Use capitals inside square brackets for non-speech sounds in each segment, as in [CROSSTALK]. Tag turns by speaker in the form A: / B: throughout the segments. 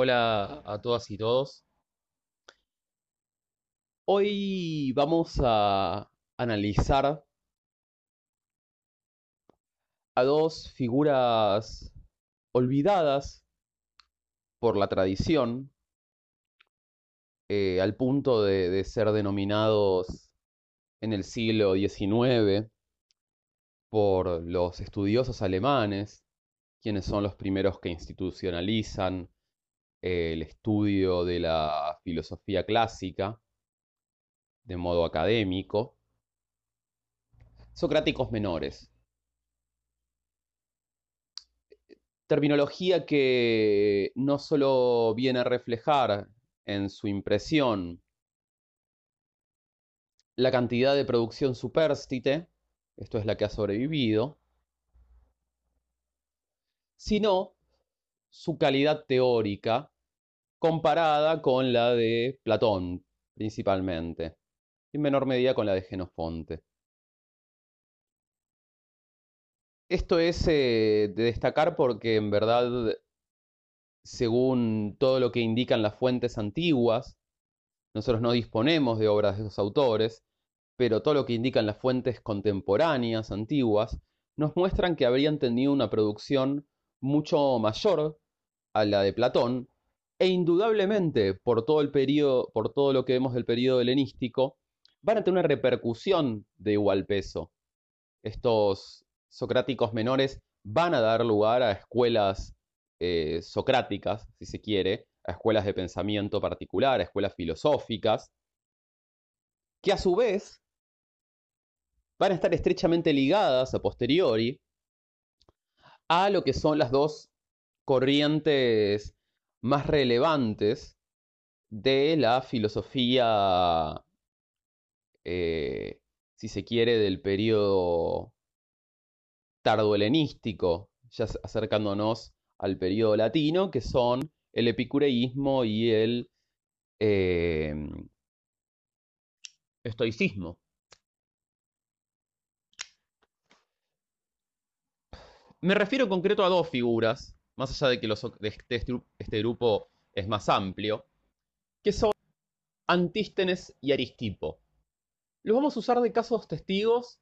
A: Hola a todas y todos. Hoy vamos a analizar a dos figuras olvidadas por la tradición, eh, al punto de, de ser denominados en el siglo XIX por los estudiosos alemanes, quienes son los primeros que institucionalizan el estudio de la filosofía clásica de modo académico. Socráticos menores. Terminología que no solo viene a reflejar en su impresión la cantidad de producción supérstite, esto es la que ha sobrevivido, sino su calidad teórica comparada con la de Platón, principalmente, y en menor medida con la de Genofonte. Esto es eh, de destacar porque en verdad, según todo lo que indican las fuentes antiguas, nosotros no disponemos de obras de esos autores, pero todo lo que indican las fuentes contemporáneas, antiguas, nos muestran que habrían tenido una producción mucho mayor a la de Platón, e indudablemente por todo el periodo, por todo lo que vemos del periodo helenístico, van a tener una repercusión de igual peso. Estos socráticos menores van a dar lugar a escuelas eh, socráticas, si se quiere, a escuelas de pensamiento particular, a escuelas filosóficas, que a su vez van a estar estrechamente ligadas a posteriori a lo que son las dos corrientes más relevantes de la filosofía, eh, si se quiere, del periodo tardo-helenístico, ya acercándonos al periodo latino, que son el epicureísmo y el eh, estoicismo. Me refiero en concreto a dos figuras, más allá de que este, este, grupo es más amplio, que son Antístenes y Aristipo. Los vamos a usar de casos testigos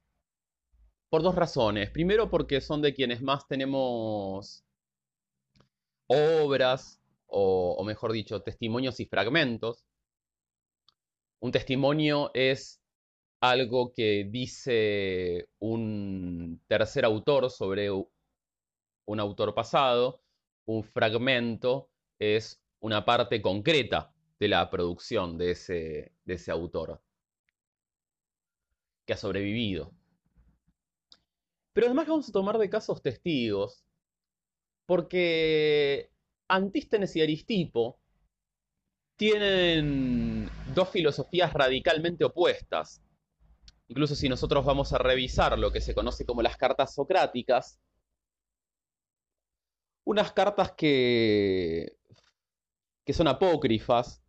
A: por dos razones. Primero porque son de quienes más tenemos obras, o, o mejor dicho, testimonios y fragmentos. Un testimonio es algo que dice un tercer autor sobre un autor pasado, un fragmento es una parte concreta de la producción de ese, de ese autor que ha sobrevivido. Pero además vamos a tomar de casos testigos, porque Antístenes y Aristipo tienen dos filosofías radicalmente opuestas. Incluso si nosotros vamos a revisar lo que se conoce como las cartas socráticas, unas cartas que, que son apócrifas,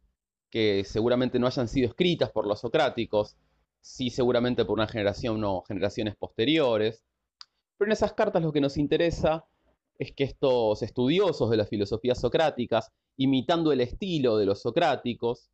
A: que seguramente no hayan sido escritas por los socráticos, sí seguramente por una generación o generaciones posteriores. Pero en esas cartas lo que nos interesa es que estos estudiosos de las filosofías socráticas, imitando el estilo de los socráticos,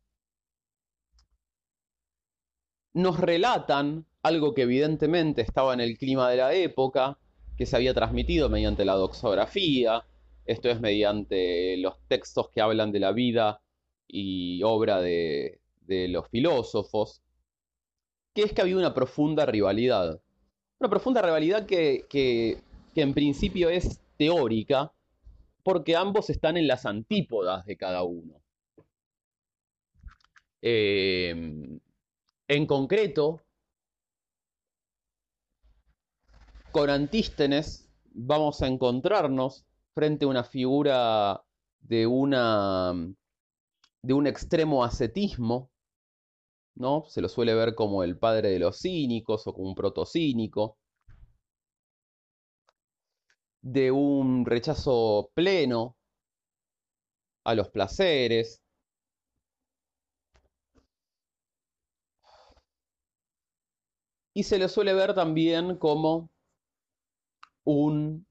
A: nos relatan algo que evidentemente estaba en el clima de la época, que se había transmitido mediante la doxografía, esto es mediante los textos que hablan de la vida y obra de, los filósofos, que es que había una profunda rivalidad. Una profunda rivalidad que, en principio es teórica, porque ambos están en las antípodas de cada uno. Em, en concreto, con Antístenes vamos a encontrarnos frente a una figura de una de un extremo ascetismo, ¿no? Se lo suele ver como el padre de los cínicos o como un protocínico, de un rechazo pleno a los placeres, y se le suele ver también como un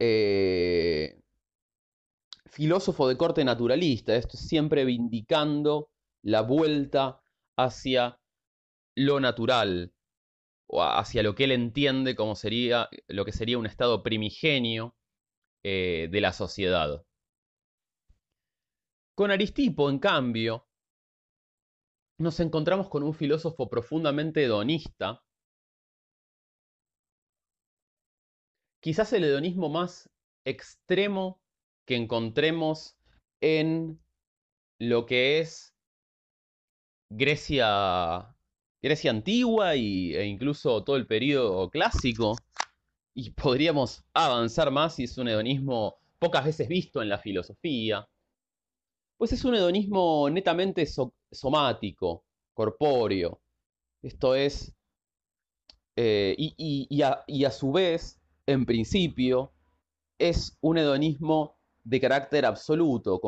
A: eh, filósofo de corte naturalista, esto siempre vindicando la vuelta hacia lo natural, o hacia lo que él entiende como sería lo que sería un estado primigenio eh, de la sociedad. Con Aristipo, en cambio, nos encontramos con un filósofo profundamente hedonista, quizás el hedonismo más extremo que encontremos en lo que es Grecia Grecia antigua y, e incluso todo el periodo clásico. Y podríamos avanzar más si es un hedonismo pocas veces visto en la filosofía. Pues es un hedonismo netamente somático, corpóreo. Esto es... Eh, y, a, su vez, en principio, es un hedonismo de carácter absoluto.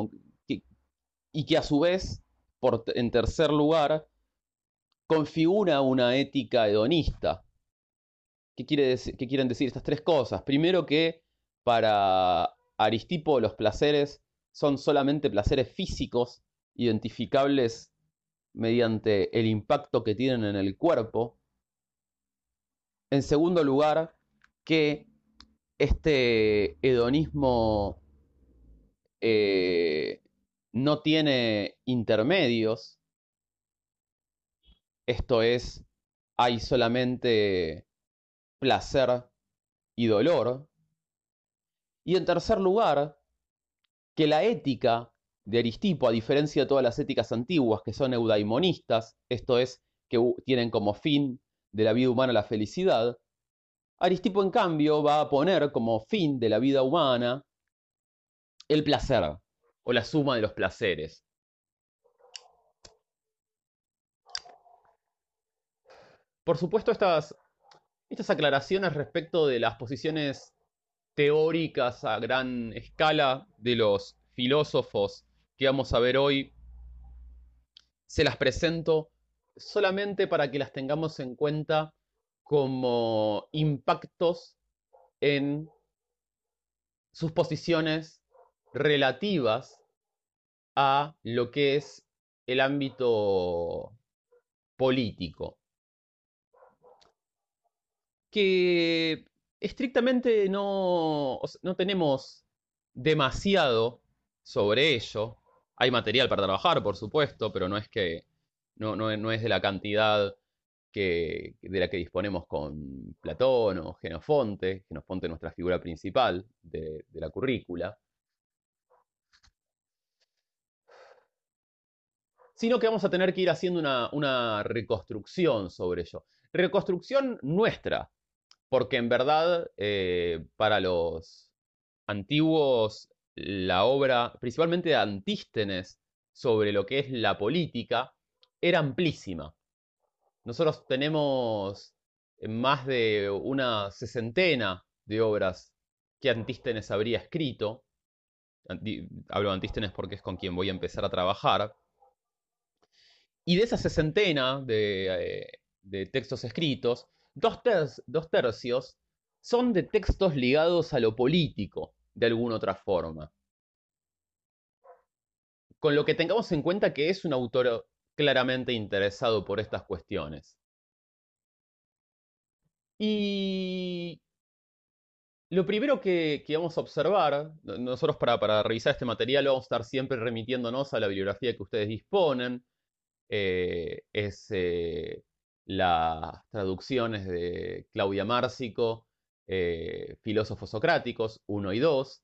A: y que a su vez, por, en tercer lugar, configura una ética hedonista. ¿Qué, quiere ¿Qué quieren decir estas tres cosas? Primero que para Aristipo los placeres son solamente placeres físicos, identificables mediante el impacto que tienen en el cuerpo. En segundo lugar, que este hedonismo eh, no tiene intermedios, esto es, hay solamente placer y dolor. Y en tercer lugar, que la ética de Aristipo, a diferencia de todas las éticas antiguas que son eudaimonistas, esto es, que tienen como fin de la vida humana la felicidad, Aristipo en cambio va a poner como fin de la vida humana el placer o la suma de los placeres. Por supuesto, estas, estas aclaraciones respecto de las posiciones teóricas a gran escala de los filósofos que vamos a ver hoy, se las presento solamente para que las tengamos en cuenta como impactos en sus posiciones relativas a lo que es el ámbito político que estrictamente no, no tenemos demasiado sobre ello. Hay material para trabajar, por supuesto, pero no es que no, no, es de la cantidad que, de la que disponemos con Platón o Genofonte, Genofonte nuestra figura principal de, la currícula, sino que vamos a tener que ir haciendo una, reconstrucción sobre ello. Reconstrucción nuestra, porque en verdad eh, para los antiguos la obra, principalmente de Antístenes, sobre lo que es la política, era amplísima. Nosotros tenemos más de una sesentena de obras que Antístenes habría escrito. Hablo de Antístenes porque es con quien voy a empezar a trabajar. Y de esa sesentena de, eh, textos escritos, Dos, tercios son de textos ligados a lo político, de alguna otra forma. Con lo que tengamos en cuenta que es un autor claramente interesado por estas cuestiones. Y lo primero que, vamos a observar, nosotros para, revisar este material vamos a estar siempre remitiéndonos a la bibliografía que ustedes disponen, eh, es eh, las traducciones de Claudia Márcico, eh, Filósofos Socráticos 1 y 2.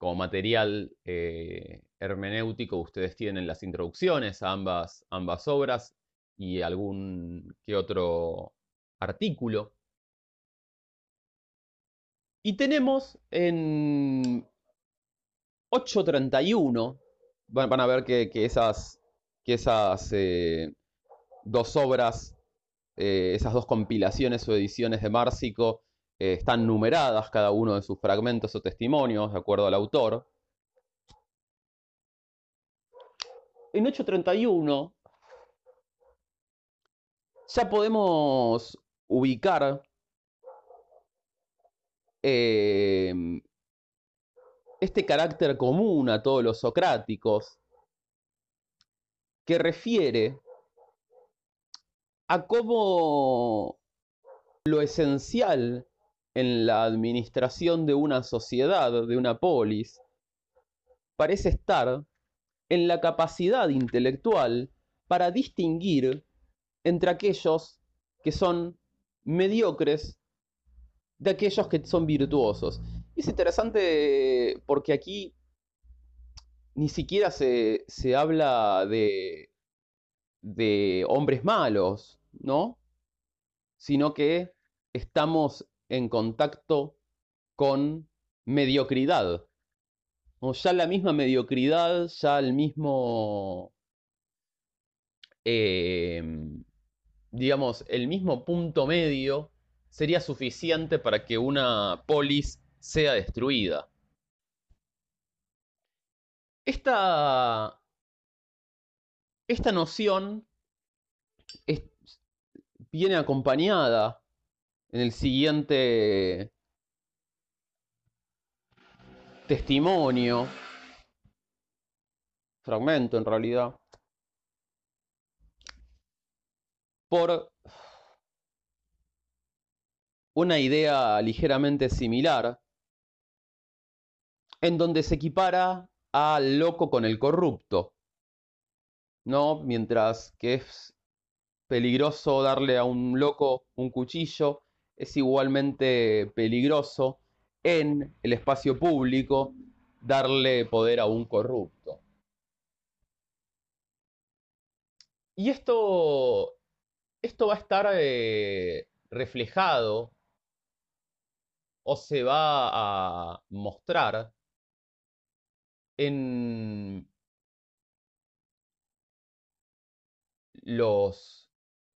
A: Como material eh, hermenéutico ustedes tienen las introducciones a ambas, ambas obras y algún que otro artículo. Y tenemos en 831, van, a ver que, esas, que esas eh, dos obras eh, esas dos compilaciones o ediciones de Márcico eh, están numeradas, cada uno de sus fragmentos o testimonios, de acuerdo al autor. En 831 ya podemos ubicar eh, este carácter común a todos los socráticos, que refiere a cómo lo esencial en la administración de una sociedad, de una polis, parece estar en la capacidad intelectual para distinguir entre aquellos que son mediocres de aquellos que son virtuosos. Es interesante porque aquí ni siquiera se, se habla de, de hombres malos, ¿no? Sino que estamos en contacto con mediocridad. O ya la misma mediocridad, ya el mismo, em, digamos, el mismo punto medio sería suficiente para que una polis sea destruida. Esta, esta noción viene acompañada en el siguiente testimonio, fragmento en realidad, por una idea ligeramente similar, en donde se equipara al loco con el corrupto, ¿no? Mientras que es peligroso darle a un loco un cuchillo, es igualmente peligroso en el espacio público darle poder a un corrupto. Y esto, esto va a estar eh, reflejado o se va a mostrar en los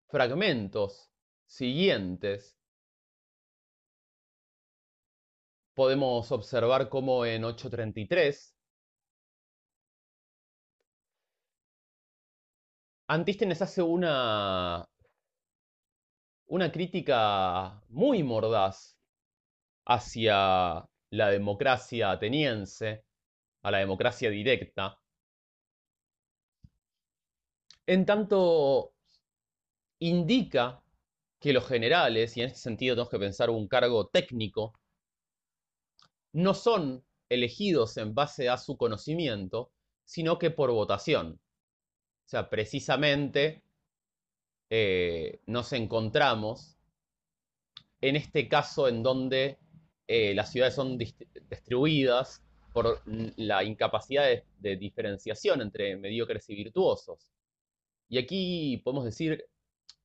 A: fragmentos siguientes podemos observar cómo en 833 Antístenes hace una, una crítica muy mordaz hacia la democracia ateniense, a la democracia directa, en tanto indica que los generales, y en este sentido tenemos que pensar un cargo técnico, no son elegidos en base a su conocimiento, sino que por votación. O sea, precisamente eh, nos encontramos en este caso en donde eh, las ciudades son distribuidas por la incapacidad de, diferenciación entre mediocres y virtuosos. Y aquí podemos decir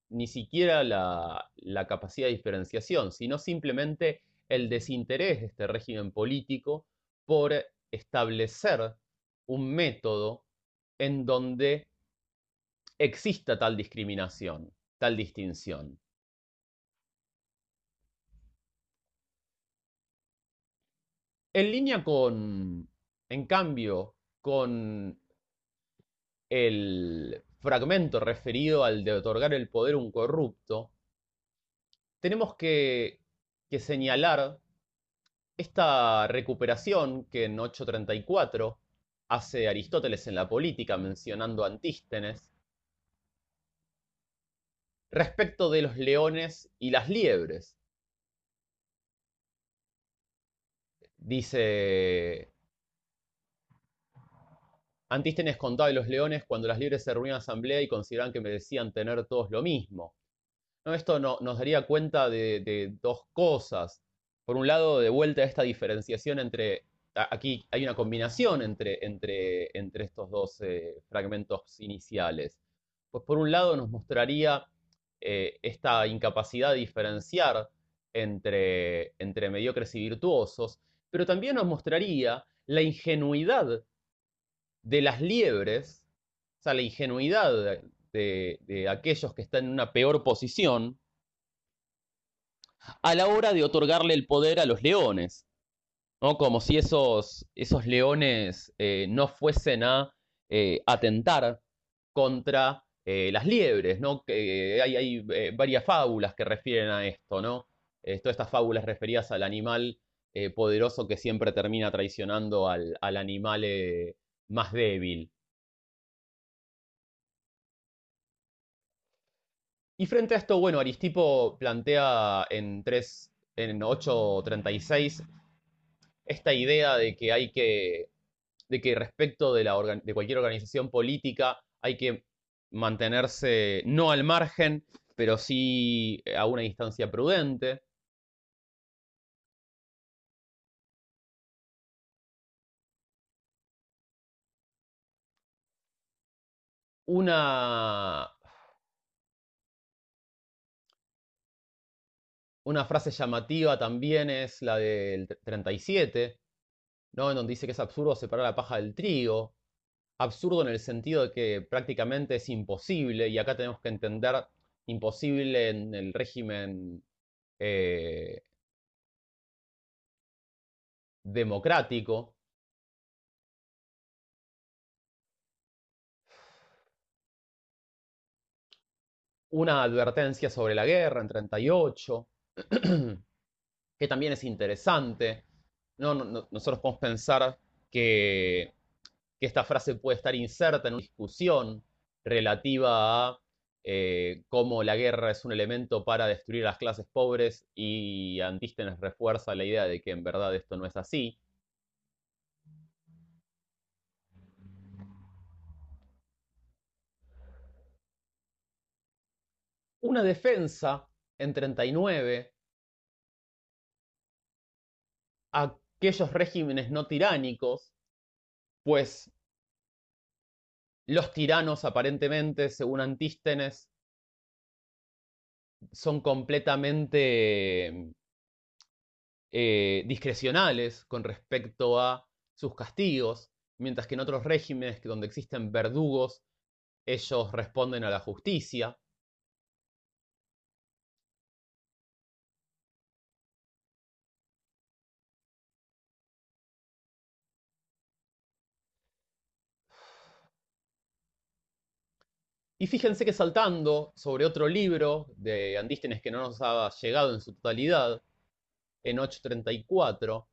A: ni siquiera la capacidad de diferenciación, sino simplemente el desinterés de este régimen político por establecer un método en donde exista tal discriminación, tal distinción. En línea con, en cambio, con el fragmento referido al de otorgar el poder a un corrupto, tenemos que que señalar esta recuperación que en 834 hace Aristóteles en la política mencionando a Antístenes respecto de los leones y las liebres. Dice, Antístenes contaba de los leones cuando las liebres se reunían en asamblea y consideraban que merecían tener todos lo mismo. Esto nos daría cuenta de, dos cosas. Por un lado, de vuelta a esta diferenciación entre aquí hay una combinación entre, entre, entre estos dos eh, fragmentos iniciales. Pues por un lado nos mostraría eh, esta incapacidad de diferenciar entre, entre mediocres y virtuosos, pero también nos mostraría la ingenuidad de las liebres, o sea, la ingenuidad de, aquellos que están en una peor posición a la hora de otorgarle el poder a los leones. ¿no? Como si esos, esos leones eh, no fuesen a eh, atentar contra eh, las liebres, ¿no? Que hay, hay varias fábulas que refieren a esto, ¿no? todas estas fábulas referidas al animal poderoso que siempre termina traicionando al, al animal más débil. Y frente a esto, bueno, Aristipo plantea en, 3, en 836 esta idea de que hay que, de que respecto de, la de cualquier organización política hay que mantenerse no al margen, pero sí a una distancia prudente. Una, una frase llamativa también es la del 37, ¿no? en donde dice que es absurdo separar la paja del trigo. Absurdo en el sentido de que prácticamente es imposible, y acá tenemos que entender imposible en el régimen eh, democrático. Una advertencia sobre la guerra en 38, [CLEARS THROAT] que también es interesante. No, nosotros podemos pensar que, que esta frase puede estar inserta en una discusión relativa a eh, cómo la guerra es un elemento para destruir las clases pobres y Antístenes refuerza la idea de que en verdad esto no es así. Una defensa en 39 a aquellos regímenes no tiránicos, pues los tiranos, aparentemente, según Antístenes, son completamente eh, discrecionales con respecto a sus castigos, mientras que en otros regímenes donde existen verdugos, ellos responden a la justicia. Y fíjense que saltando sobre otro libro de Andístenes que no nos ha llegado en su totalidad, en 834,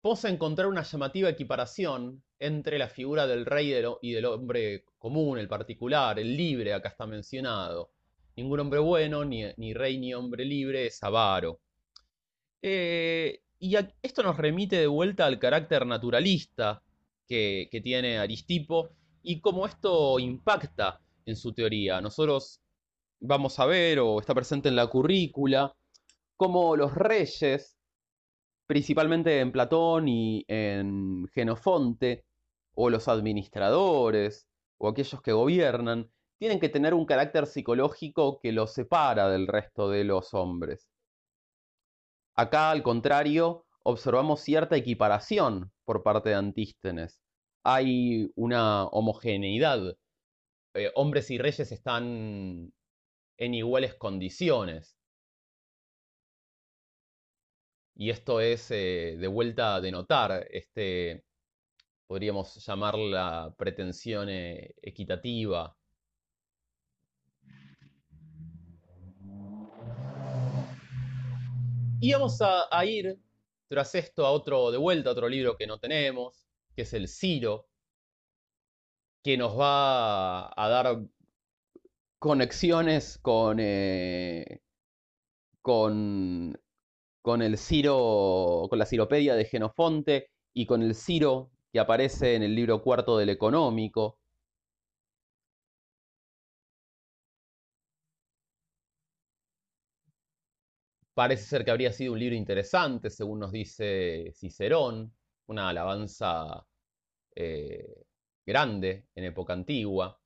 A: podemos encontrar una llamativa equiparación entre la figura del rey y del hombre común, el particular, el libre, acá está mencionado. Ningún hombre bueno, ni, rey ni hombre libre es avaro. Eh, y esto nos remite de vuelta al carácter naturalista que, tiene Aristipo y cómo esto impacta en su teoría. Nosotros vamos a ver, o está presente en la currícula, cómo los reyes, principalmente en Platón y en Genofonte, o los administradores, o aquellos que gobiernan, tienen que tener un carácter psicológico que los separa del resto de los hombres. Acá, al contrario, observamos cierta equiparación por parte de Antístenes. Hay una homogeneidad. Eh, hombres y reyes están en iguales condiciones. Y esto es eh, de vuelta a denotar este, podríamos llamar la pretensión eh, equitativa. Y vamos a ir tras esto, a otro, de vuelta a otro libro que no tenemos, que es el Ciro, que nos va a dar conexiones con, eh, con, con el Ciro, con la Ciropedia de Genofonte y con el Ciro que aparece en el libro cuarto del Económico. Parece ser que habría sido un libro interesante, según nos dice Cicerón, una alabanza eh, grande en época antigua.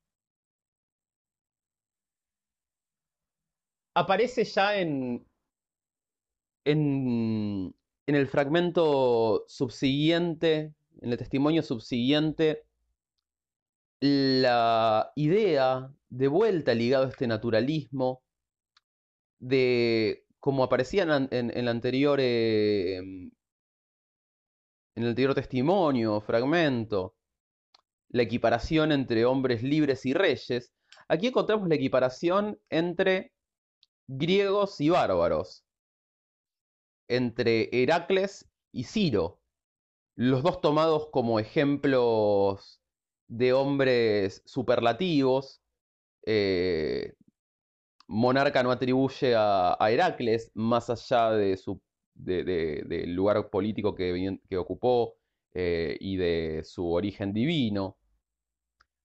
A: Aparece ya en, en, en el fragmento subsiguiente, en el testimonio subsiguiente, la idea de vuelta ligado a este naturalismo de como aparecía en, el anterior eh, en el anterior testimonio, fragmento, la equiparación entre hombres libres y reyes, aquí encontramos la equiparación entre griegos y bárbaros. entre Heracles y Ciro, los dos tomados como ejemplos de hombres superlativos. Eh, Monarca no atribuye a, Heracles, más allá de su, del lugar político que, ocupó eh, y de su origen divino.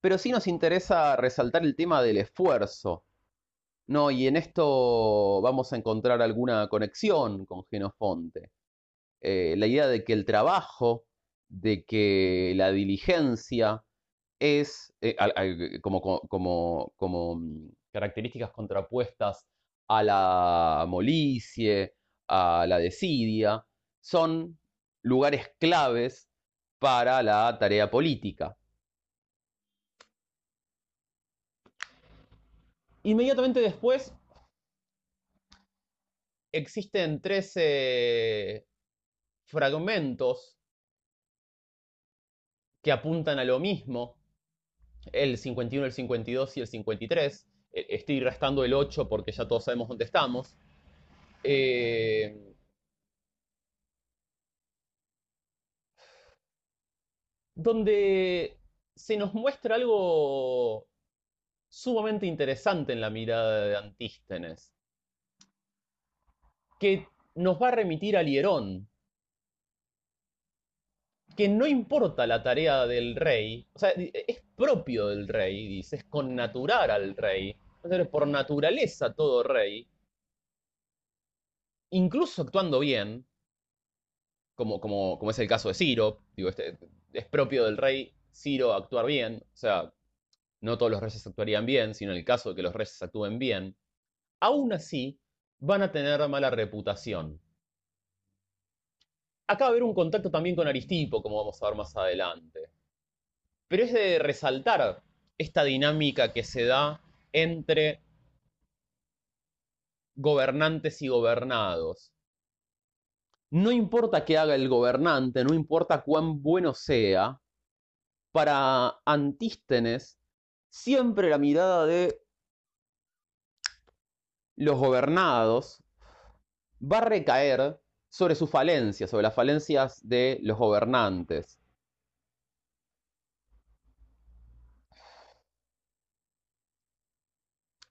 A: Pero sí nos interesa resaltar el tema del esfuerzo. No, y en esto vamos a encontrar alguna conexión con Genofonte. Eh, la idea de que el trabajo, de que la diligencia es eh, como, como, como, características contrapuestas a la molicie, a la desidia, son lugares claves para la tarea política. Inmediatamente después existen 13 fragmentos que apuntan a lo mismo, el 51, el 52 y el 53. E, estoy restando el 8 porque ya todos sabemos dónde estamos. Eh, donde se nos muestra algo sumamente interesante en la mirada de Antístenes, que nos va a remitir al Hierón, que no importa la tarea del rey, o sea, es propio del rey, dice, es con natural al rey, por naturaleza todo rey, incluso actuando bien, como es el caso de Ciro, digo, este, es propio del rey Ciro actuar bien, o sea, no todos los reyes actuarían bien, sino en el caso de que los reyes actúen bien, aún así van a tener mala reputación. Acá va a haber un contacto también con Aristipo, como vamos a ver más adelante. Pero es de resaltar esta dinámica que se da entre gobernantes y gobernados. No importa qué haga el gobernante, no importa cuán bueno sea, para Antístenes siempre la mirada de los gobernados va a recaer sobre sus falencias, sobre las falencias de los gobernantes.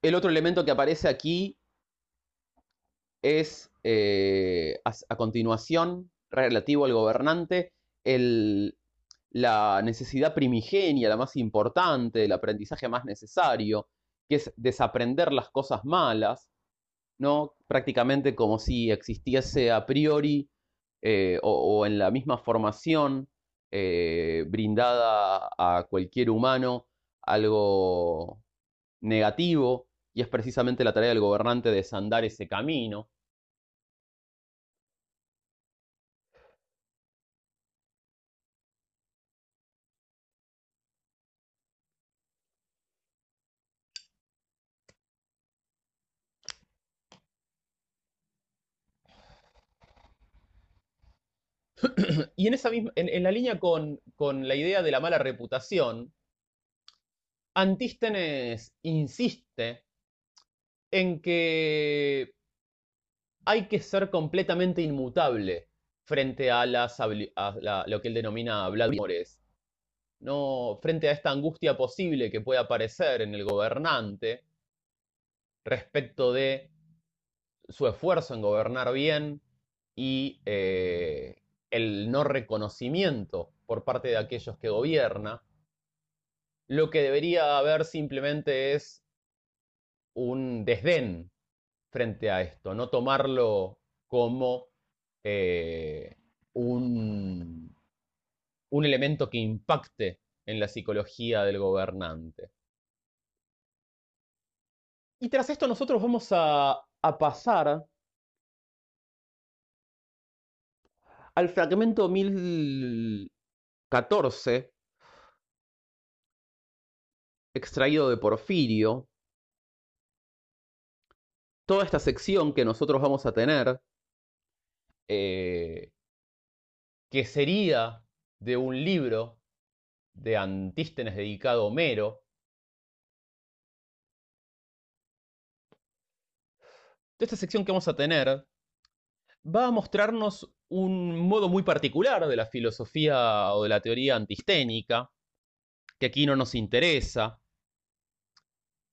A: El otro elemento que aparece aquí es eh, a, continuación, relativo al gobernante, la necesidad primigenia, la más importante, el aprendizaje más necesario, que es desaprender las cosas malas, ¿no? Prácticamente como si existiese a priori eh, o, en la misma formación eh, brindada a cualquier humano algo negativo, y es precisamente la tarea del gobernante desandar ese camino. [CLEARS THROAT] y en, esa misma, en, la línea con, con, la idea de la mala reputación, Antístenes insiste en que hay que ser completamente inmutable frente a, las, lo que él denomina bladimores, no frente a esta angustia posible que puede aparecer en el gobernante respecto de su esfuerzo en gobernar bien y eh, el no reconocimiento por parte de aquellos que gobierna, lo que debería haber simplemente es un desdén frente a esto, no tomarlo como eh, un, un elemento que impacte en la psicología del gobernante. Y tras esto nosotros vamos a, a pasar al fragmento 1014, extraído de Porfirio, toda esta sección que nosotros vamos a tener, eh, que sería de un libro de Antístenes dedicado a Homero, de esta sección que vamos a tener, va a mostrarnos un modo muy particular de la filosofía o de la teoría antisténica, que aquí no nos interesa,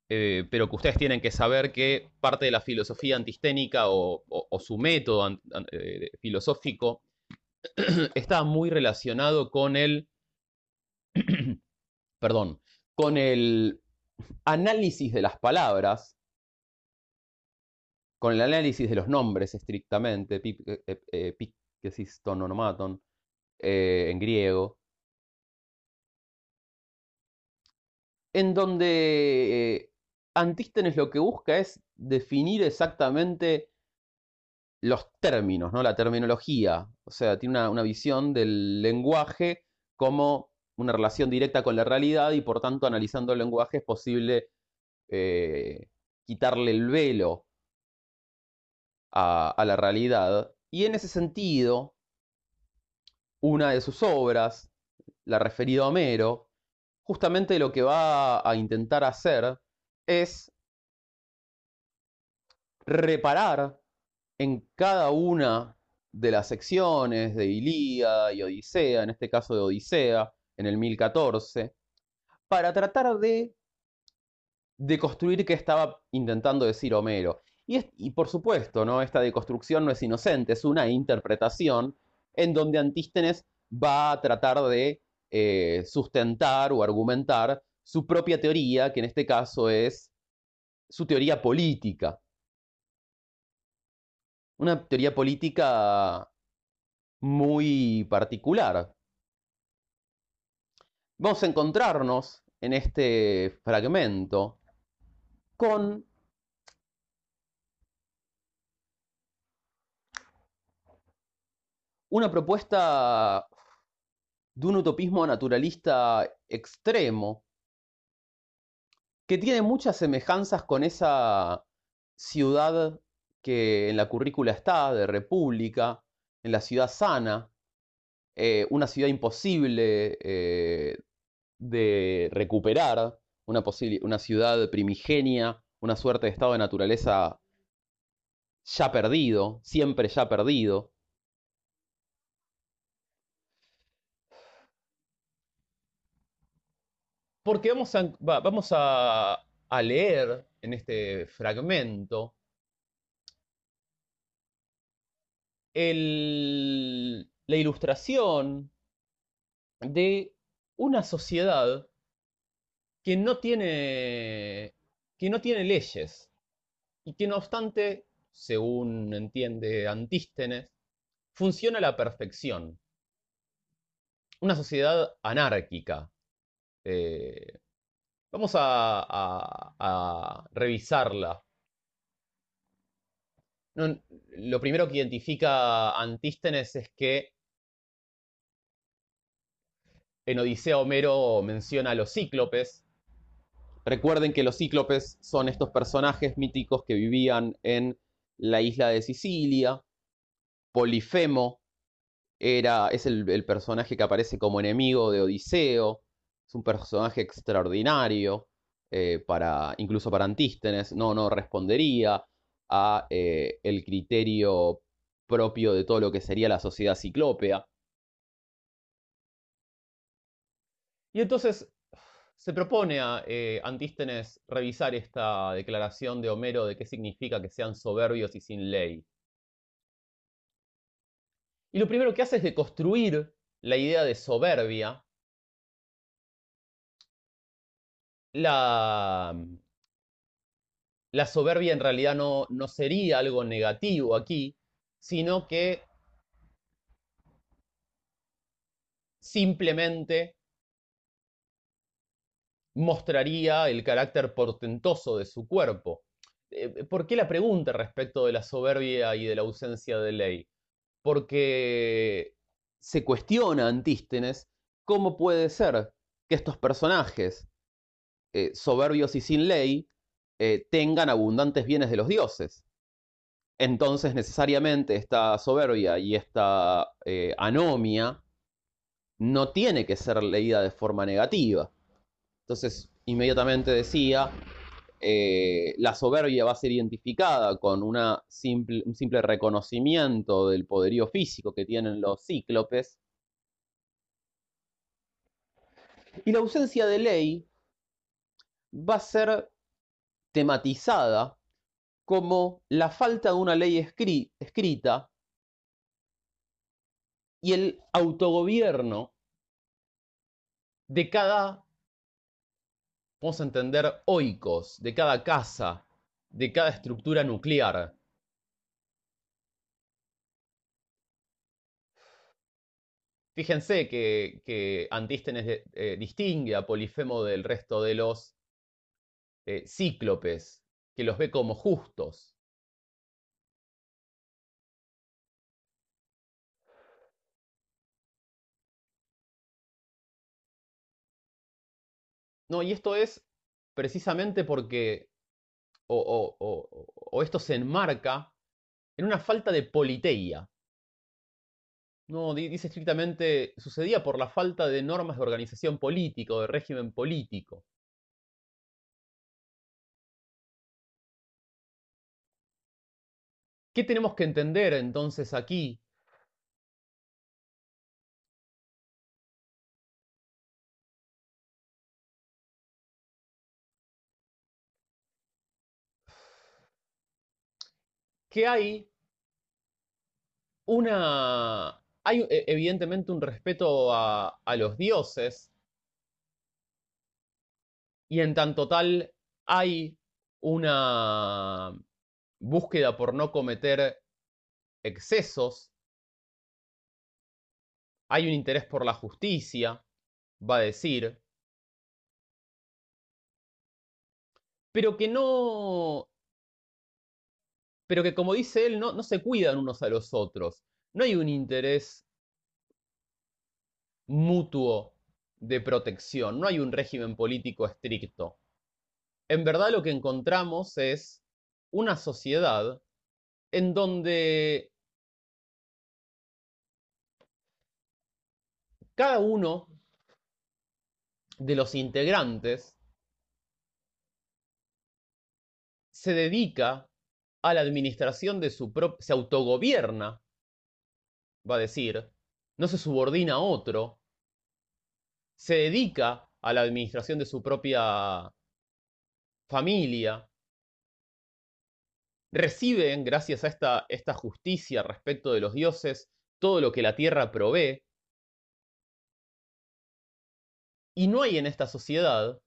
A: eh, pero que ustedes tienen que saber que parte de la filosofía antisténica o, su método eh, filosófico [CLEARS THROAT] está muy relacionado con el, [CLEARS THROAT] perdón, con el análisis de las palabras, con el análisis de los nombres estrictamente, píquesis tononomaton, en griego, en donde Antístenes lo que busca es definir exactamente los términos, ¿no? la terminología. O sea, tiene una, visión del lenguaje como una relación directa con la realidad y por tanto analizando el lenguaje es posible eh, quitarle el velo a, a la realidad. Y en ese sentido, una de sus obras, la referida a Homero, justamente lo que va a intentar hacer es reparar en cada una de las secciones de Ilíada y Odisea, en este caso de Odisea, en el 1014, para tratar de deconstruir qué estaba intentando decir Homero. Y, por supuesto, ¿no? esta deconstrucción no es inocente, es una interpretación en donde Antístenes va a tratar de eh, sustentar o argumentar su propia teoría, que en este caso es su teoría política. Una teoría política muy particular. Vamos a encontrarnos en este fragmento con una propuesta de un utopismo naturalista extremo que tiene muchas semejanzas con esa ciudad que en la currícula está, de república, en la ciudad sana, eh, una ciudad imposible eh, de recuperar, una, una ciudad primigenia, una suerte de estado de naturaleza ya perdido, siempre ya perdido. Porque vamos a, leer en este fragmento la ilustración de una sociedad que no tiene que no tiene leyes y que no obstante, según entiende Antístenes, funciona a la perfección. Una sociedad anárquica, eh, vamos a, revisarla. lo primero que identifica Antístenes es que en Odisea Homero menciona a los cíclopes. Recuerden que los cíclopes son estos personajes míticos que vivían en la isla de Sicilia. Polifemo era, es el personaje que aparece como enemigo de Odiseo es un personaje extraordinario, eh, para, incluso para Antístenes, no, no respondería a eh, el criterio propio de todo lo que sería la sociedad ciclópea. Y entonces se propone a eh, Antístenes revisar esta declaración de Homero de qué significa que sean soberbios y sin ley. Y lo primero que hace es deconstruir la idea de soberbia la, la soberbia en realidad no, no sería algo negativo aquí, sino que simplemente mostraría el carácter portentoso de su cuerpo. Eh, ¿Por qué la pregunta respecto de la soberbia y de la ausencia de ley? Porque se cuestiona Antístenes cómo puede ser que estos personajes eh, soberbios y sin ley eh, tengan abundantes bienes de los dioses. Entonces necesariamente esta soberbia y esta eh, anomia no tiene que ser leída de forma negativa. Entonces inmediatamente decía, la soberbia va a ser identificada con una simple, un simple reconocimiento del poderío físico que tienen los cíclopes. Y la ausencia de ley va a ser tematizada como la falta de una ley escrita y el autogobierno de cada, vamos a entender, oikos, de cada casa, de cada estructura nuclear. Fíjense que, Antístenes eh, distingue a Polifemo del resto de los eh, cíclopes, que los ve como justos. No, y esto es precisamente porque, o, esto se enmarca en una falta de politeia. No, dice estrictamente, sucedía por la falta de normas de organización política o de régimen político. ¿Qué tenemos que entender entonces aquí? Que hay una... Hay e, evidentemente un respeto a, a los dioses y en tanto tal hay una búsqueda por no cometer excesos, hay un interés por la justicia, va a decir, pero que no, pero que como dice él, no, no se cuidan unos a los otros, no hay un interés mutuo de protección, no hay un régimen político estricto. En verdad lo que encontramos es una sociedad en donde cada uno de los integrantes se dedica a la administración de su propio, se autogobierna, va a decir, no se subordina a otro, se dedica a la administración de su propia familia, reciben, gracias a esta, esta justicia respecto de los dioses, todo lo que la tierra provee. Y no hay en esta sociedad,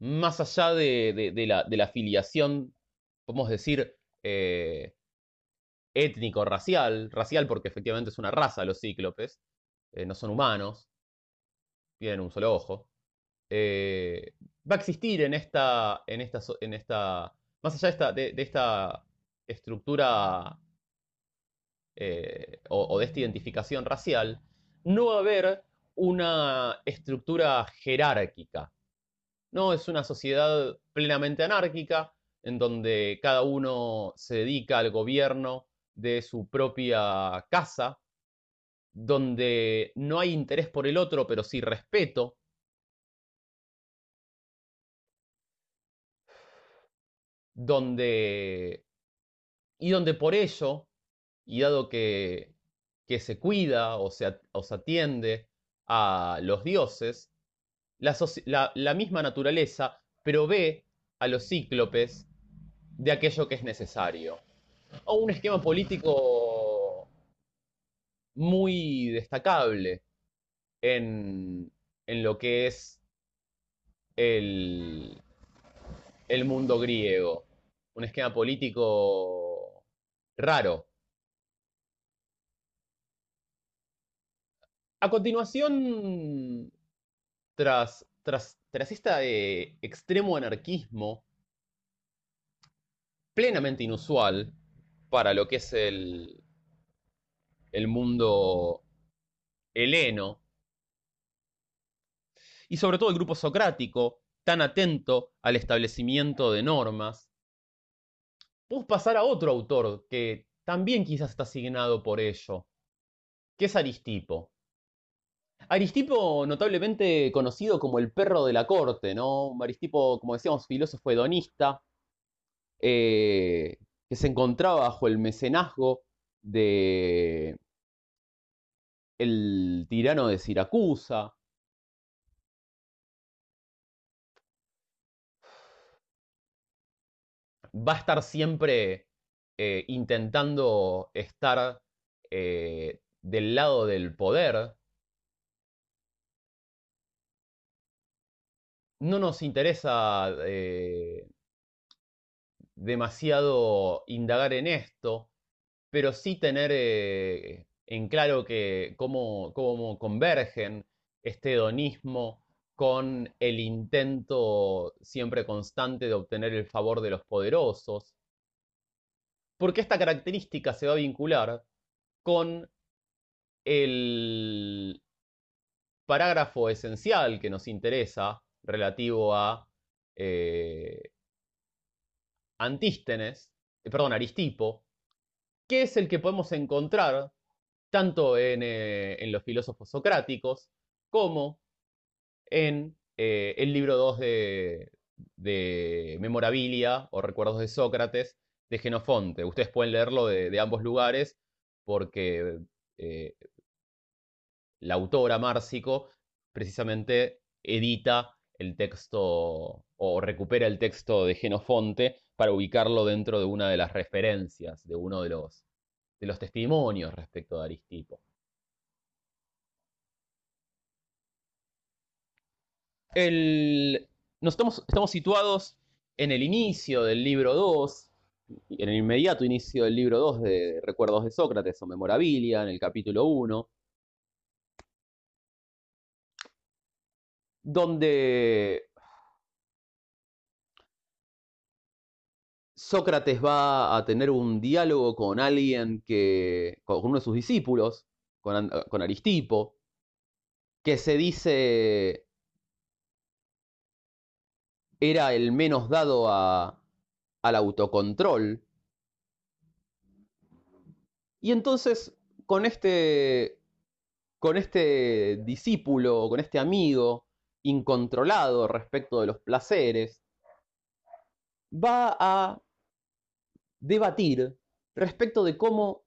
A: más allá de, la, de la, filiación, podemos decir, eh, étnico-racial, racial porque efectivamente es una raza los cíclopes, eh, no son humanos, tienen un solo ojo, eh, va a existir en esta, en esta más allá de esta, estructura eh, o, de esta identificación racial, no va a haber una estructura jerárquica. No, es una sociedad plenamente anárquica, en donde cada uno se dedica al gobierno de su propia casa, donde no hay interés por el otro, pero sí respeto, donde... Y donde por ello, y dado que, que se cuida o se, atiende a los dioses, la, la misma naturaleza provee a los cíclopes de aquello que es necesario. O un esquema político muy destacable en, en lo que es el, el mundo griego un esquema político raro. A continuación, tras, tras, tras este extremo anarquismo plenamente inusual para lo que es el, el mundo heleno, y sobre todo el grupo socrático, tan atento al establecimiento de normas, Podemos pasar a otro autor que también quizás está asignado por ello, que es Aristipo. Aristipo, notablemente conocido como el perro de la corte, ¿no? Aristipo, como decíamos, filósofo hedonista, eh, que se encontraba bajo el mecenazgo de el tirano de Siracusa. Va a estar siempre eh, intentando estar eh, del lado del poder. No nos interesa eh, demasiado indagar en esto, pero sí tener en claro que cómo, cómo convergen este hedonismo con el intento siempre constante de obtener el favor de los poderosos, porque esta característica se va a vincular con el parágrafo esencial que nos interesa relativo a eh, Antístenes, eh, perdón, Aristipo, que es el que podemos encontrar tanto en, eh, los filósofos socráticos como en eh, el libro 2 de, Memorabilia o Recuerdos de Sócrates de Genofonte. Ustedes pueden leerlo de, ambos lugares porque la autora Márcico precisamente edita el texto o recupera el texto de Genofonte para ubicarlo dentro de una de las referencias, de uno de los, de los testimonios respecto de Aristipo. Nos estamos, estamos situados en el inicio del libro 2, en el inmediato inicio del libro 2 de Recuerdos de Sócrates o Memorabilia, en el capítulo 1, donde Sócrates va a tener un diálogo con alguien que, con uno de sus discípulos, con, Aristipo, que se dice era el menos dado a, al autocontrol. Y entonces, con este, con este discípulo, con este amigo incontrolado respecto de los placeres, va a debatir respecto de cómo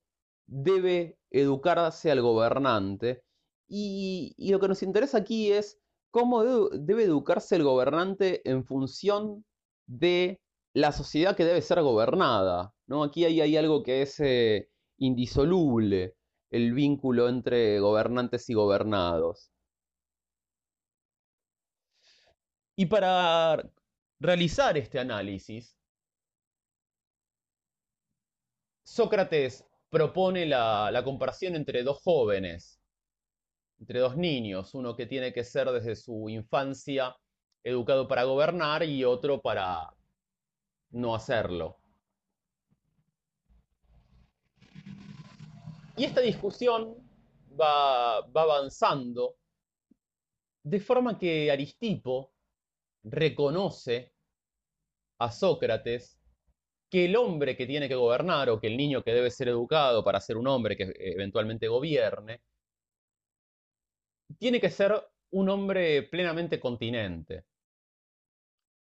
A: debe educarse al gobernante. Y, lo que nos interesa aquí es cómo debe educarse el gobernante en función de la sociedad que debe ser gobernada. ¿no? Aquí hay, algo que es eh, indisoluble, el vínculo entre gobernantes y gobernados. Y para realizar este análisis, Sócrates propone la, comparación entre dos jóvenes, entre dos niños, uno que tiene que ser desde su infancia educado para gobernar y otro para no hacerlo. Y esta discusión va, va, avanzando de forma que Aristipo reconoce a Sócrates que el hombre que tiene que gobernar o que el niño que debe ser educado para ser un hombre que eventualmente gobierne, tiene que ser un hombre plenamente continente.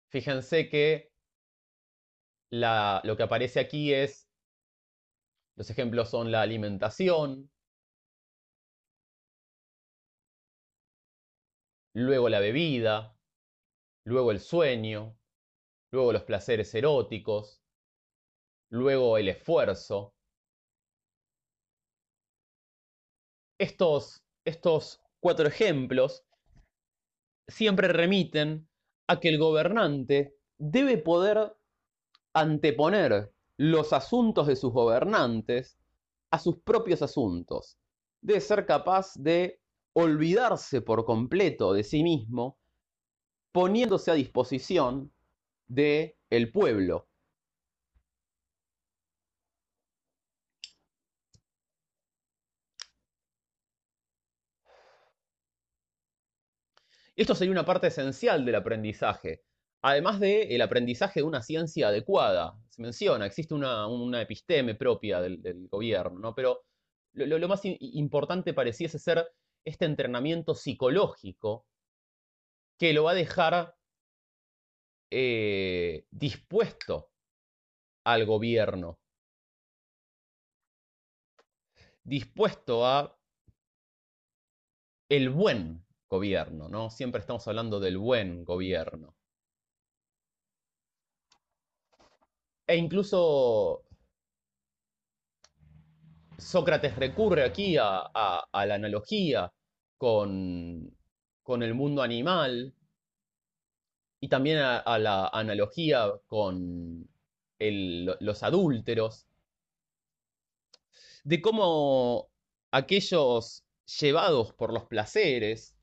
A: Fíjense que lo que aparece aquí es, los ejemplos son la alimentación, luego la bebida, luego el sueño, luego los placeres eróticos, luego el esfuerzo. Estos, estos cuatro ejemplos siempre remiten a que el gobernante debe poder anteponer los asuntos de sus gobernantes a sus propios asuntos. Debe ser capaz de olvidarse por completo de sí mismo, poniéndose a disposición de el pueblo, Esto sería una parte esencial del aprendizaje, además del el aprendizaje de una ciencia adecuada. Se menciona, existe una, episteme propia del, gobierno, ¿no? pero lo, más importante pareciese ser este entrenamiento psicológico que lo va a dejar eh, dispuesto al gobierno, dispuesto a el buen gobierno, ¿no? Siempre estamos hablando del buen gobierno. E incluso Sócrates recurre aquí a, la analogía con, el mundo animal y también a, la analogía con los adúlteros, de cómo aquellos llevados por los placeres,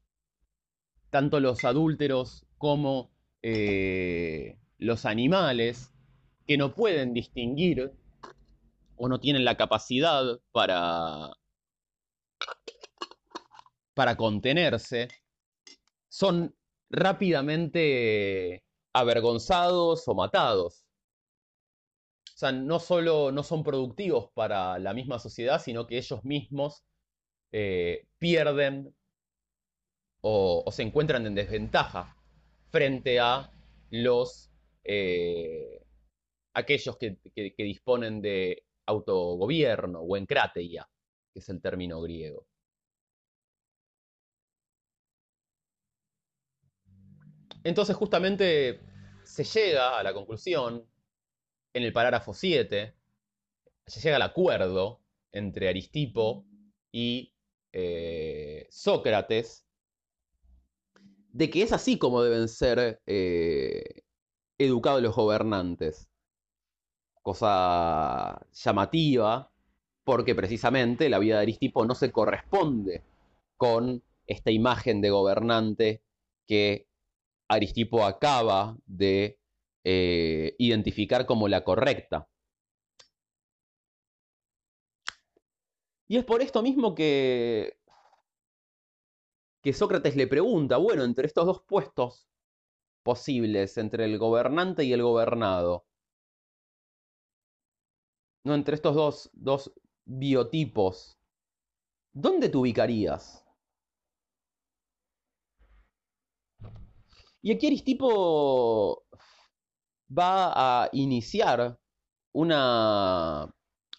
A: tanto los adúlteros como eh, los animales, que no pueden distinguir o no tienen la capacidad para, para contenerse, son rápidamente avergonzados o matados. O sea, no solo no son productivos para la misma sociedad, sino que ellos mismos eh, pierden o, se encuentran en desventaja frente a los eh, aquellos que, disponen de autogobierno o encrateia, que es el término griego. Entonces justamente se llega a la conclusión en el parágrafo 7, se llega al acuerdo entre Aristipo y eh, Sócrates de que es así como deben ser eh, educados los gobernantes cosa llamativa, porque precisamente la vida de Aristipo no se corresponde con esta imagen de gobernante que Aristipo acaba de eh, identificar como la correcta. Y es por esto mismo que, que Sócrates le pregunta, bueno, entre estos dos puestos posibles, entre el gobernante y el gobernado, no, entre estos dos, dos biotipos, ¿dónde te ubicarías? Y aquí Aristipo va a iniciar una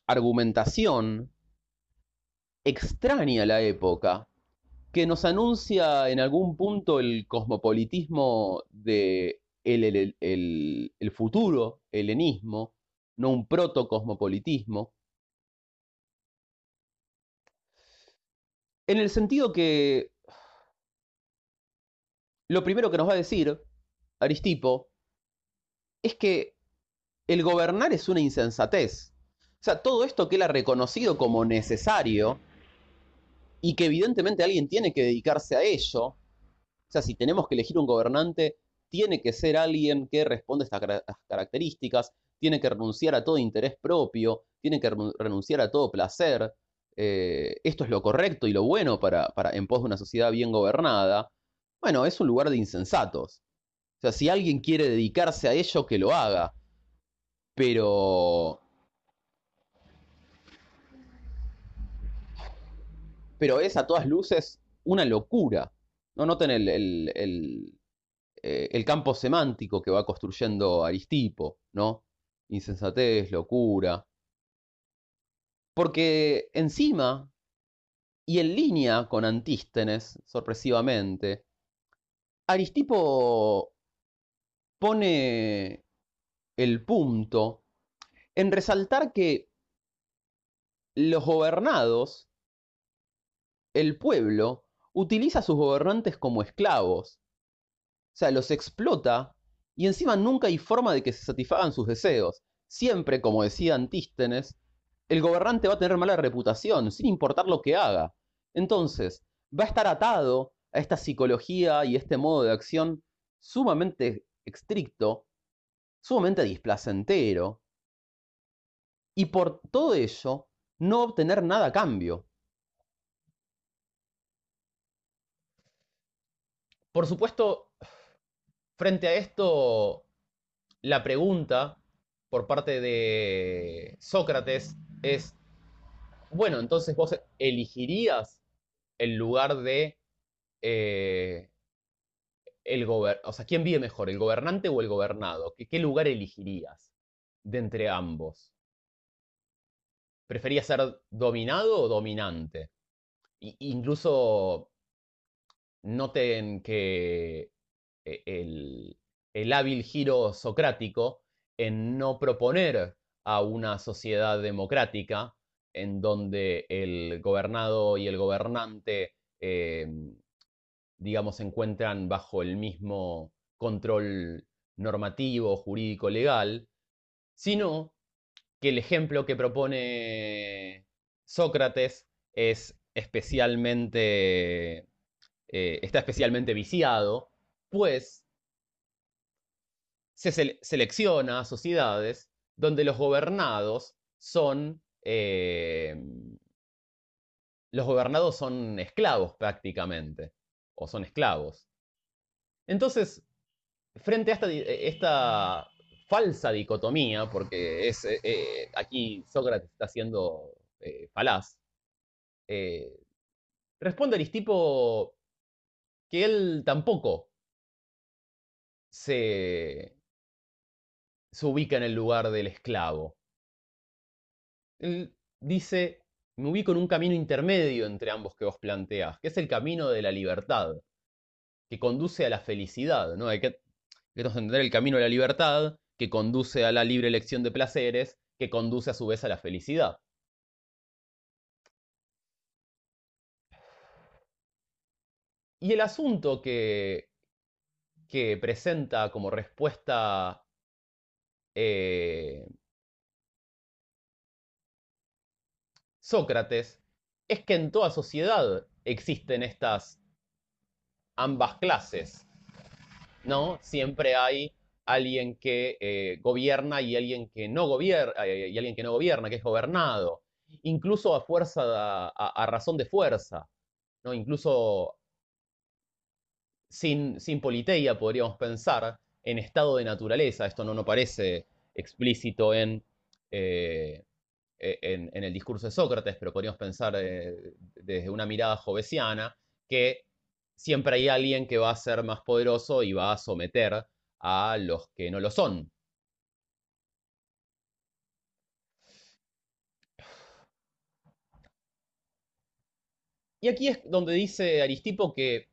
A: argumentación extraña a la época, que nos anuncia en algún punto el cosmopolitismo de el futuro helenismo, no un protocosmopolitismo, en el sentido que lo primero que nos va a decir Aristipo es que el gobernar es una insensatez. O sea, todo esto que él ha reconocido como necesario y que evidentemente alguien tiene que dedicarse a ello, o sea, si tenemos que elegir un gobernante, tiene que ser alguien que responda a estas características, tiene que renunciar a todo interés propio, tiene que renunciar a todo placer. Eh, esto es lo correcto y lo bueno para, en pos de una sociedad bien gobernada. Bueno, es un lugar de insensatos. O sea, si alguien quiere dedicarse a ello, que lo haga. Pero... Pero es a todas luces una locura. No noten el, el, eh, el campo semántico que va construyendo Aristipo, ¿no? insensatez, locura. Porque encima, y en línea con Antístenes, sorpresivamente, Aristipo pone el punto en resaltar que los gobernados, el pueblo, utiliza a sus gobernantes como esclavos. O sea, los explota y encima nunca hay forma de que se satisfagan sus deseos. Siempre, como decía Antístenes, el gobernante va a tener mala reputación, sin importar lo que haga. Entonces, va a estar atado a esta psicología y este modo de acción sumamente estricto, sumamente displacentero, y por todo ello no obtener nada a cambio. Por supuesto, Frente a esto, la pregunta por parte de Sócrates es, bueno, entonces vos elegirías el lugar de eh, el o sea, ¿quién vive mejor, el gobernante o el gobernado? ¿Qué, qué lugar elegirías de entre ambos? ¿Preferías ser dominado o dominante? incluso noten que eh, el, el hábil giro socrático en no proponer a una sociedad democrática en donde el gobernado y el gobernante, eh, digamos, se encuentran bajo el mismo control normativo, jurídico, legal, sino que el ejemplo que propone Sócrates es especialmente, eh, está especialmente viciado, pues se selecciona sociedades donde los gobernados son eh, los gobernados son esclavos prácticamente, o son esclavos. Entonces, frente a esta, falsa dicotomía, porque es, eh, eh, aquí Sócrates está siendo falaz, responde Aristipo que él tampoco se, se ubica en el lugar del esclavo. Él dice, me ubico en un camino intermedio entre ambos que vos planteás, que es el camino de la libertad, que conduce a la felicidad, ¿no? Hay que, entender el camino de la libertad, que conduce a la libre elección de placeres, que conduce a su vez a la felicidad. Y el asunto que, que presenta como respuesta eh, Sócrates es que en toda sociedad existen estas ambas clases. ¿No? Siempre hay alguien que eh, gobierna y alguien que no gobierna, eh, y alguien que no gobierna, que es gobernado. Incluso a fuerza, a, razón de fuerza. ¿no? Incluso sin, sin politeia podríamos pensar en estado de naturaleza. Esto no nos parece explícito en, eh, en, el discurso de Sócrates, pero podríamos pensar eh, desde una mirada jovesiana que siempre hay alguien que va a ser más poderoso y va a someter a los que no lo son. Y aquí es donde dice Aristipo que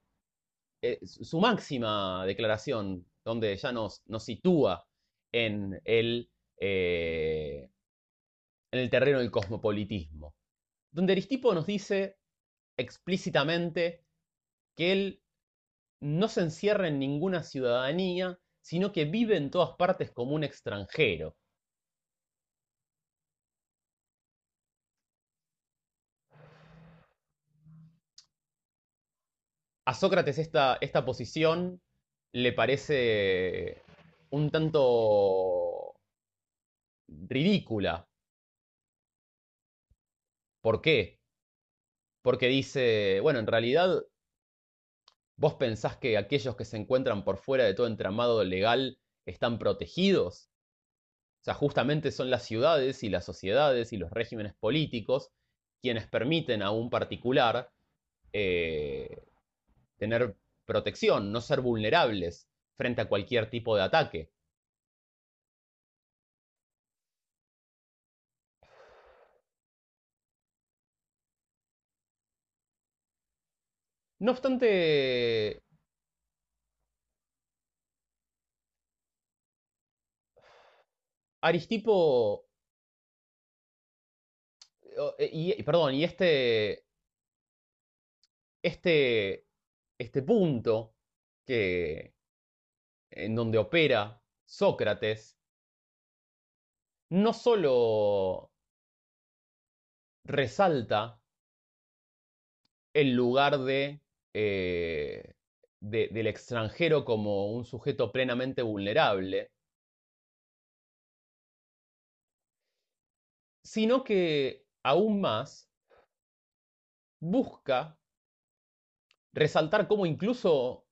A: eh, su máxima declaración donde ya nos, sitúa en el, eh, en el terreno del cosmopolitismo, donde Aristipo nos dice explícitamente que él no se encierra en ninguna ciudadanía, sino que vive en todas partes como un extranjero. A Sócrates esta, esta posición le parece un tanto ridícula. ¿Por qué? Porque dice, bueno, en realidad vos pensás que aquellos que se encuentran por fuera de todo entramado legal están protegidos. O sea, justamente son las ciudades y las sociedades y los regímenes políticos quienes permiten a un particular eh, tener protección, no ser vulnerables frente a cualquier tipo de ataque. No obstante, Aristipo... Eh, y, perdón, y este... Este este punto que, en donde opera Sócrates, no solo resalta el lugar de, eh, del extranjero como un sujeto plenamente vulnerable, sino que aún más busca resaltar cómo incluso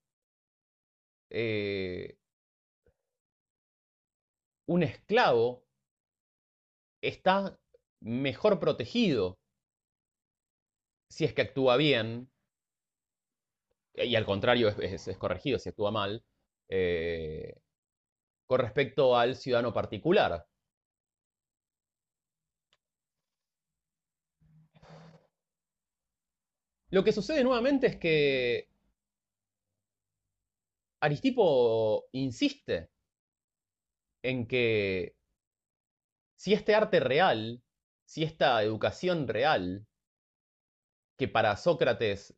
A: eh, un esclavo está mejor protegido si es que actúa bien y al contrario es, corregido si actúa mal, con respecto al ciudadano particular. Lo que sucede nuevamente es que Aristipo insiste en que si este arte real, si esta educación real, que para Sócrates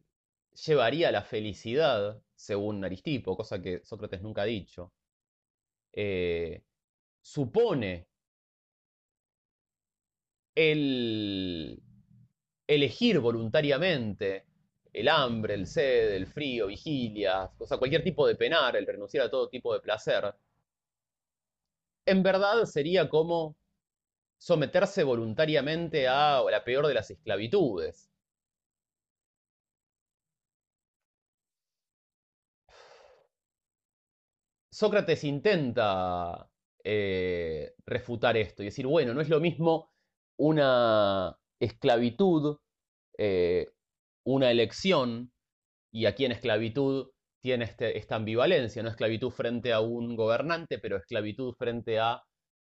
A: llevaría la felicidad, según Aristipo, cosa que Sócrates nunca ha dicho, eh, supone el elegir voluntariamente el hambre, el sed, el frío, vigilias, o sea, cualquier tipo de penar, el renunciar a todo tipo de placer, en verdad sería como someterse voluntariamente a la peor de las esclavitudes. Sócrates intenta eh, refutar esto y decir, bueno, no es lo mismo una esclavitud eh, una elección, y aquí en esclavitud tiene este, esta ambivalencia, no esclavitud frente a un gobernante, pero esclavitud frente a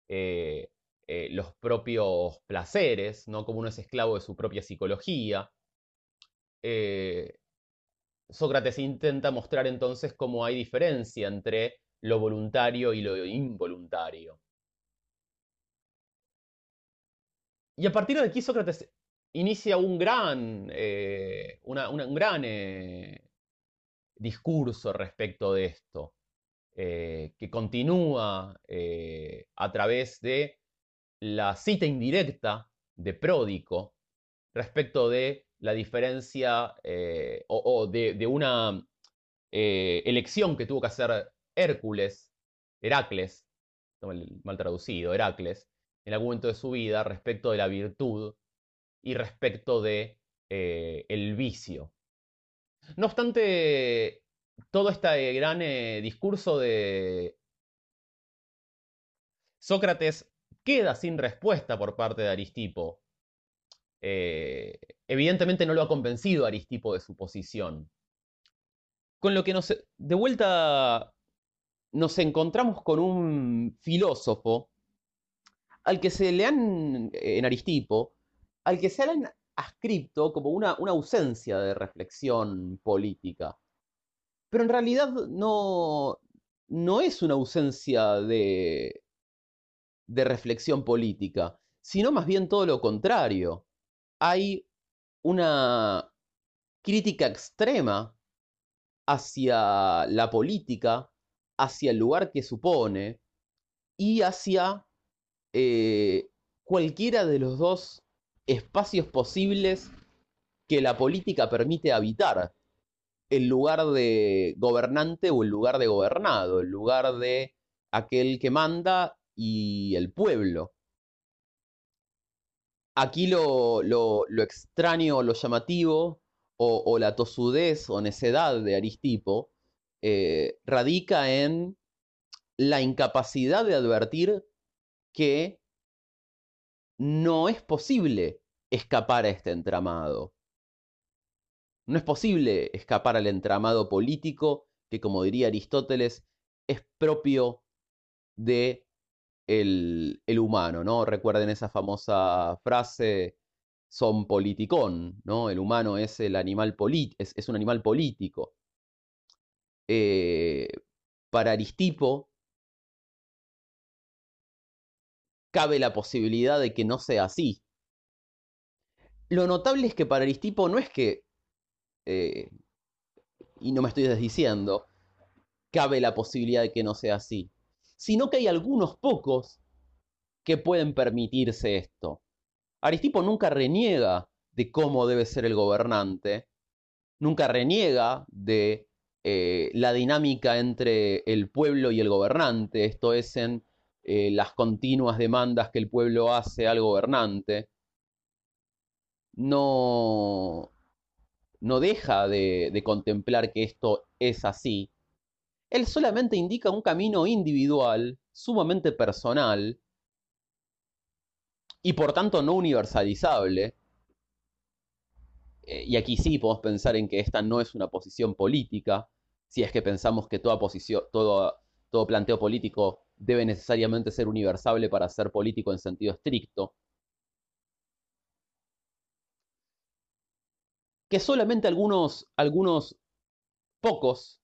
A: eh, eh, los propios placeres, ¿no? como uno es esclavo de su propia psicología. Sócrates intenta mostrar entonces cómo hay diferencia entre lo voluntario y lo involuntario. Y a partir de aquí Sócrates inicia un gran, eh, un gran eh, discurso respecto de esto, eh, que continúa a través de la cita indirecta de Pródico respecto de la diferencia o, de, de, una elección que tuvo que hacer Hércules, Heracles, mal traducido, Heracles, en algún momento de su vida respecto de la virtud y respecto de eh, el vicio. No obstante, todo este gran eh, discurso de Sócrates queda sin respuesta por parte de Aristipo. Eh, evidentemente no lo ha convencido Aristipo de su posición. Con lo que nos, de vuelta nos encontramos con un filósofo al que se le han, en Aristipo, al que se han ascripto como una, ausencia de reflexión política. Pero en realidad no, no es una ausencia de, de reflexión política, sino más bien todo lo contrario. Hay una crítica extrema hacia la política, hacia el lugar que supone y hacia eh, cualquiera de los dos espacios posibles que la política permite habitar. El lugar de gobernante o el lugar de gobernado, el lugar de aquel que manda y el pueblo. Aquí lo, lo, extraño, lo llamativo, o, la tosudez o necedad de Aristipo, eh, radica en la incapacidad de advertir que no es posible escapar a este entramado. No es posible escapar al entramado político que, como diría Aristóteles, es propio de el, humano, ¿no? Recuerden esa famosa frase, son politicón, ¿no? El humano es, el animal es un animal político. Eh, para Aristipo, cabe la posibilidad de que no sea así. Lo notable es que para Aristipo no es que, eh, y no me estoy desdiciendo, cabe la posibilidad de que no sea así, sino que hay algunos pocos que pueden permitirse esto. Aristipo nunca reniega de cómo debe ser el gobernante, nunca reniega de eh, la dinámica entre el pueblo y el gobernante, esto es en eh, las continuas demandas que el pueblo hace al gobernante, no, no deja de, de contemplar que esto es así. Él solamente indica un camino individual, sumamente personal, y por tanto no universalizable, eh, y aquí sí podemos pensar en que esta no es una posición política, si es que pensamos que toda posición, todo, todo planteo político debe necesariamente ser universable para ser político en sentido estricto. Que solamente algunos, algunos pocos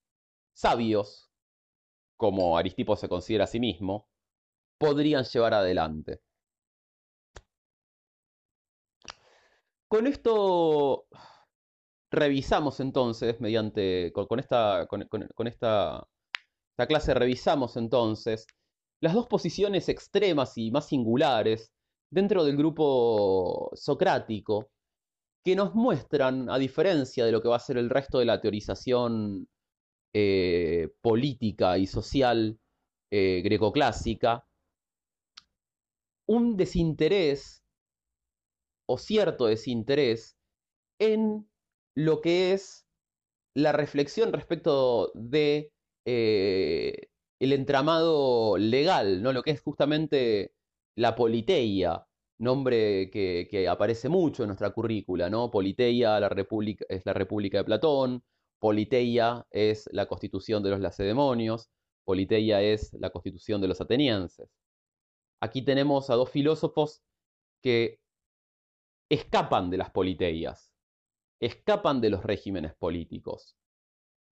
A: sabios, como Aristipo se considera a sí mismo, podrían llevar adelante. Con esto revisamos entonces, mediante, con, esta, con, esta, esta clase revisamos entonces las dos posiciones extremas y más singulares dentro del grupo socrático que nos muestran, a diferencia de lo que va a ser el resto de la teorización eh, política y social eh, grecoclásica, un desinterés o cierto desinterés en lo que es la reflexión respecto de eh, el entramado legal, ¿no? lo que es justamente la politeia, nombre que, aparece mucho en nuestra currícula, ¿no? Politeia la república, es la República de Platón, Politeia es la constitución de los lacedemonios, Politeia es la constitución de los atenienses. Aquí tenemos a dos filósofos que escapan de las politeias, escapan de los regímenes políticos.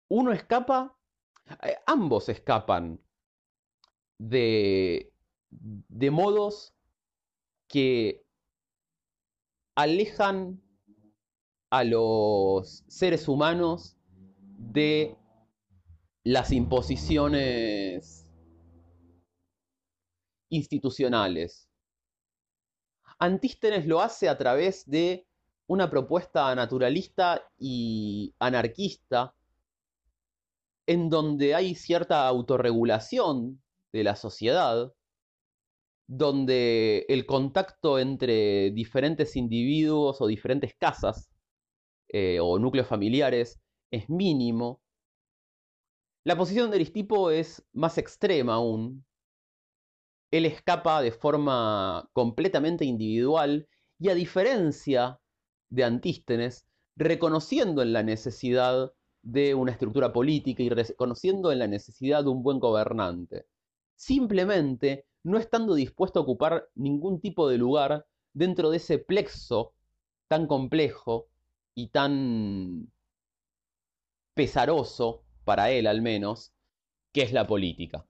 A: Uno escapa, eh, ambos escapan de, de modos que alejan a los seres humanos de las imposiciones institucionales. Antístenes lo hace a través de una propuesta naturalista y anarquista en donde hay cierta autorregulación de la sociedad, donde el contacto entre diferentes individuos o diferentes casas eh, o núcleos familiares es mínimo. La posición de Aristipo es más extrema aún. Él escapa de forma completamente individual y a diferencia de Antístenes, reconociendo en la necesidad de una estructura política y reconociendo en la necesidad de un buen gobernante. Simplemente no estando dispuesto a ocupar ningún tipo de lugar dentro de ese plexo tan complejo y tan pesaroso, para él al menos, que es la política.